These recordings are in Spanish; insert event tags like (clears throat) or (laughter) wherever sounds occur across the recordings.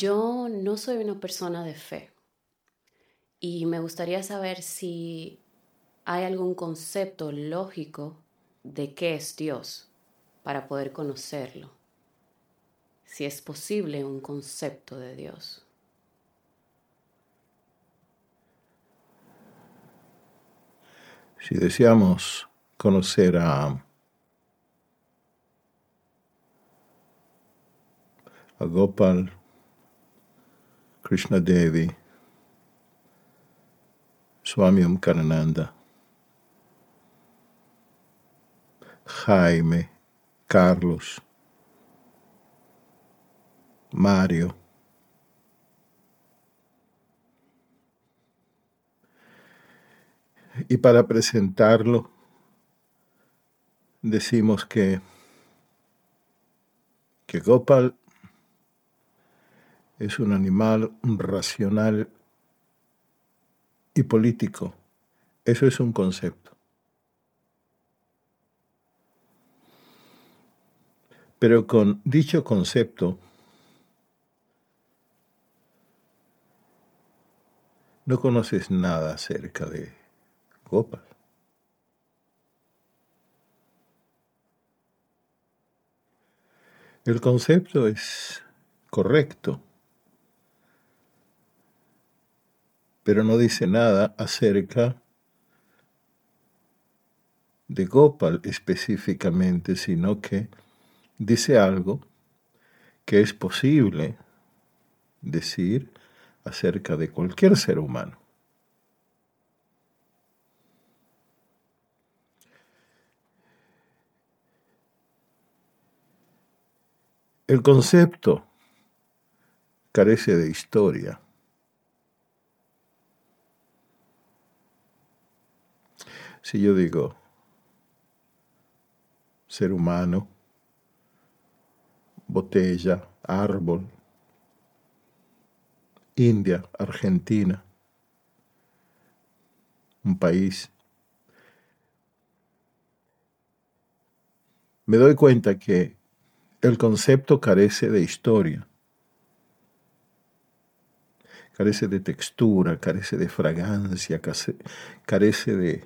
Yo no soy una persona de fe y me gustaría saber si hay algún concepto lógico de qué es Dios para poder conocerlo. Si es posible un concepto de Dios. Si deseamos conocer a, Gopal, Krishna Devi, Swami Omkarananda, Jaime, Carlos, Mario, y para presentarlo decimos que, que Gopal es un animal racional y político. Eso es un concepto. Pero con dicho concepto no conoces nada acerca de Gopal. El concepto es correcto pero no dice nada acerca de Gopal específicamente, sino que dice algo que es posible decir acerca de cualquier ser humano. El concepto carece de historia. Si yo digo ser humano, botella, árbol, India, Argentina, un país, me doy cuenta que el concepto carece de historia, carece de textura, carece de fragancia, carece de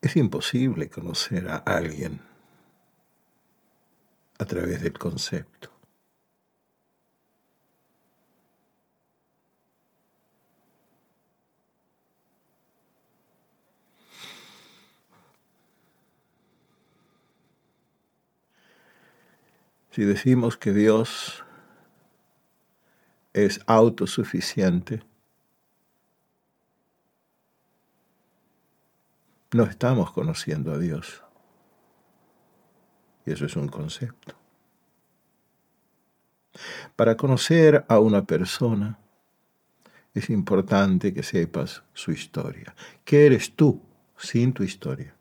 Es imposible conocer a alguien a través del concepto. Si decimos que Dios es autosuficiente, no estamos conociendo a Dios. Y eso es un concepto. Para conocer a una persona es importante que sepas su historia. ¿Qué eres tú sin tu historia?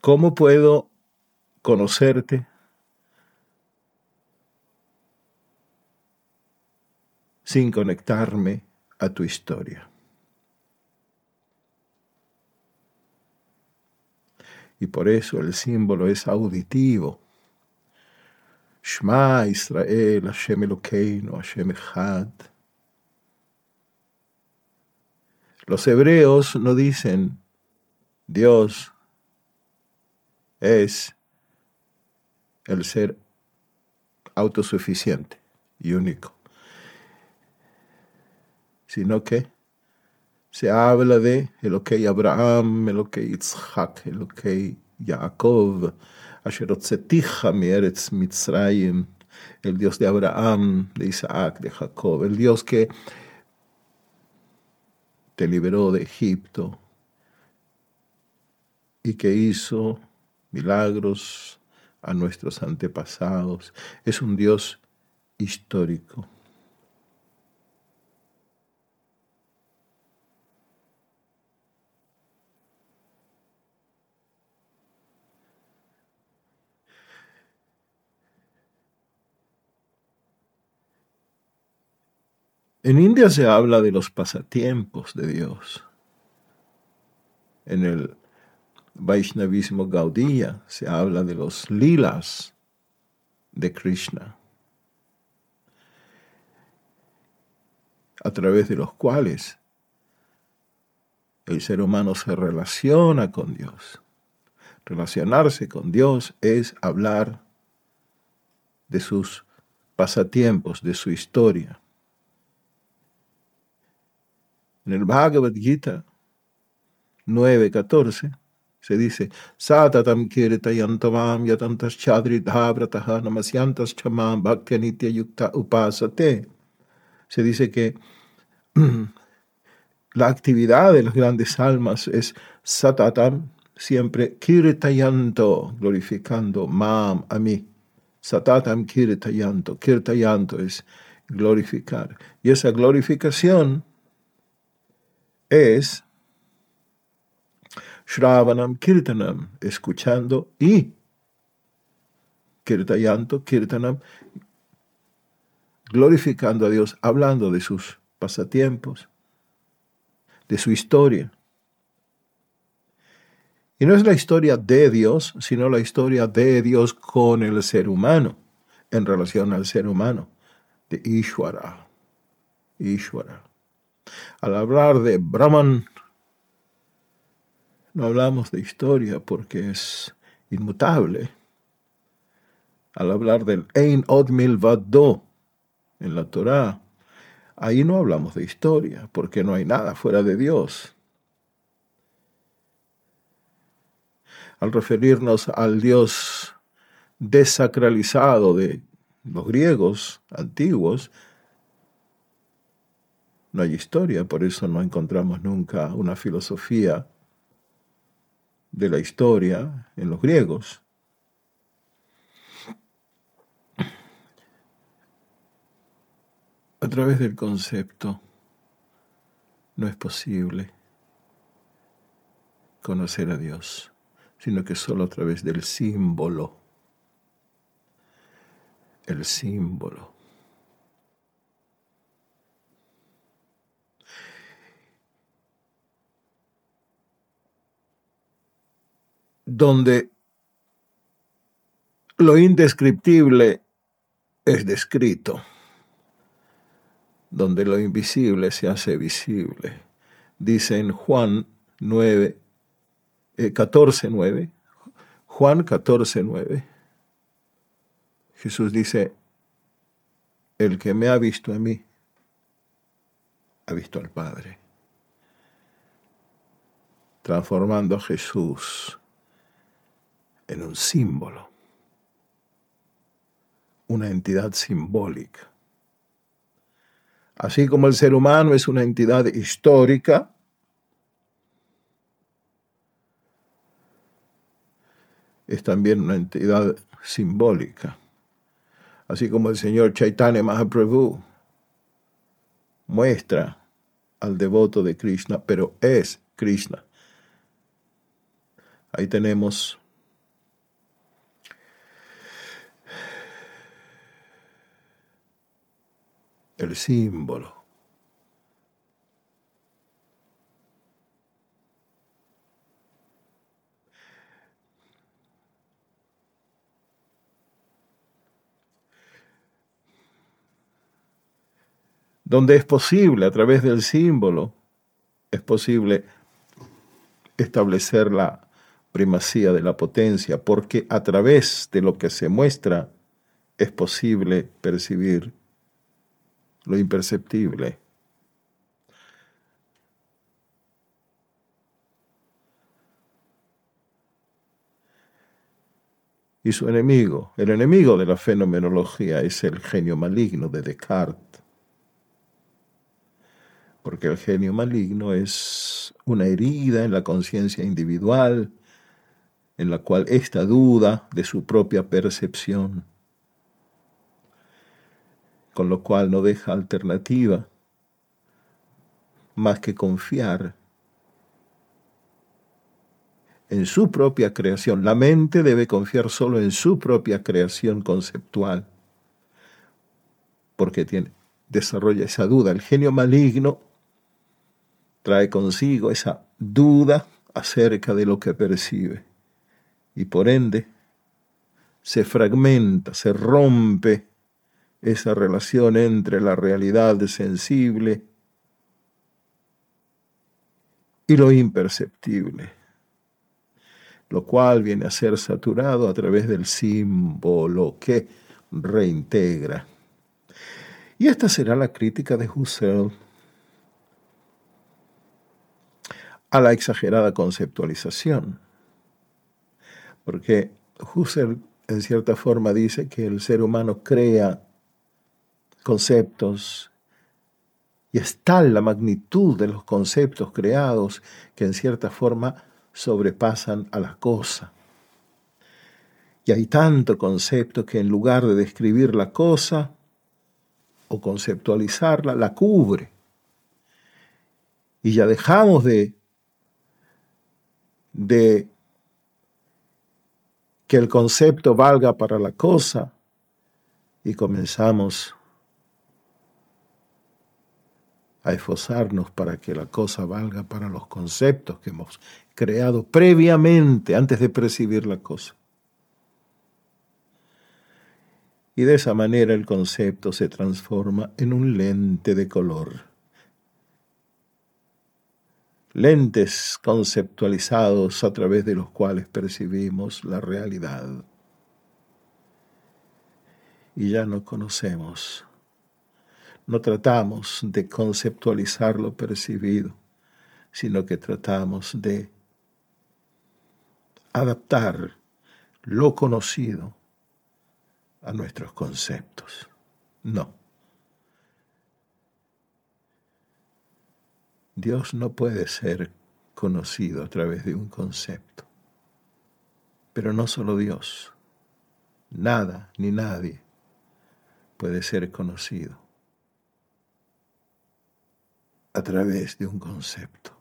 ¿Cómo puedo conocerte sin conectarme a tu historia. Y por eso el símbolo es auditivo. Shema Israel, Hashem Elokeinu, Hashem Echad. Los hebreos no dicen Dios es el ser autosuficiente y único sino que se habla de Elokei Abraham, Elokei Yitzhak, Elokei Yaakov, Asher Mieretz Mitzrayim, el Dios de Abraham, de Isaac, de Jacob, el Dios que te liberó de Egipto y que hizo milagros a nuestros antepasados. Es un Dios histórico. En India se habla de los pasatiempos de Dios. En el Vaishnavismo Gaudiya se habla de los lilas de Krishna, a través de los cuales el ser humano se relaciona con Dios. Relacionarse con Dios es hablar de sus pasatiempos, de su historia. En el Bhagavad Gita 9.14 se dice, Satatam kirtayantavam yatantas chadridhavrataha namasyantas chamam bhakti yukta upasate. Se dice que (clears throat) la actividad de las grandes almas es satatam, siempre kirtayanto, glorificando mam a mí. Satatam kirtayanto. Kirtayanto es glorificar. Y esa glorificación es Shravanam Kirtanam, escuchando y Kirtayanto, Kirtanam, glorificando a Dios, hablando de sus pasatiempos, de su historia. Y no es la historia de Dios, sino la historia de Dios con el ser humano, en relación al ser humano, de Ishwara. Ishwara. Al hablar de Brahman, no hablamos de historia porque es inmutable. Al hablar del Ein Od Milvado en la Torá, ahí no hablamos de historia porque no hay nada fuera de Dios. Al referirnos al Dios desacralizado de los griegos antiguos, no hay historia, por eso no encontramos nunca una filosofía de la historia en los griegos. A través del concepto no es posible conocer a Dios, sino que solo a través del símbolo. El símbolo. Donde lo indescriptible es descrito, donde lo invisible se hace visible. Dice en Juan 9, 14, 9, Juan 14, 9, Jesús dice, el que me ha visto a mí, ha visto al Padre, transformando a Jesús en un símbolo, una entidad simbólica. Así como el ser humano es una entidad histórica, es también una entidad simbólica. Así como el señor Chaitanya Mahaprabhu muestra al devoto de Krishna, pero es Krishna. Ahí tenemos el símbolo. Donde es posible, a través del símbolo, es posible establecer la primacía de la potencia, porque a través de lo que se muestra es posible percibir lo imperceptible. Y su enemigo, el enemigo de la fenomenología es el genio maligno de Descartes. Porque el genio maligno es una herida en la conciencia individual en la cual esta duda de su propia percepción con lo cual no deja alternativa más que confiar en su propia creación. La mente debe confiar solo en su propia creación conceptual, porque tiene, desarrolla esa duda. El genio maligno trae consigo esa duda acerca de lo que percibe y por ende se fragmenta, se rompe esa relación entre la realidad sensible y lo imperceptible, lo cual viene a ser saturado a través del símbolo que reintegra. Y esta será la crítica de Husserl a la exagerada conceptualización, porque Husserl en cierta forma dice que el ser humano crea conceptos y es tal la magnitud de los conceptos creados que en cierta forma sobrepasan a la cosa. Y hay tanto concepto que en lugar de describir la cosa o conceptualizarla, la cubre. Y ya dejamos de, de que el concepto valga para la cosa y comenzamos a esforzarnos para que la cosa valga para los conceptos que hemos creado previamente antes de percibir la cosa. Y de esa manera el concepto se transforma en un lente de color. Lentes conceptualizados a través de los cuales percibimos la realidad. Y ya no conocemos no tratamos de conceptualizar lo percibido, sino que tratamos de adaptar lo conocido a nuestros conceptos. No. Dios no puede ser conocido a través de un concepto. Pero no solo Dios, nada ni nadie puede ser conocido a través de un concepto.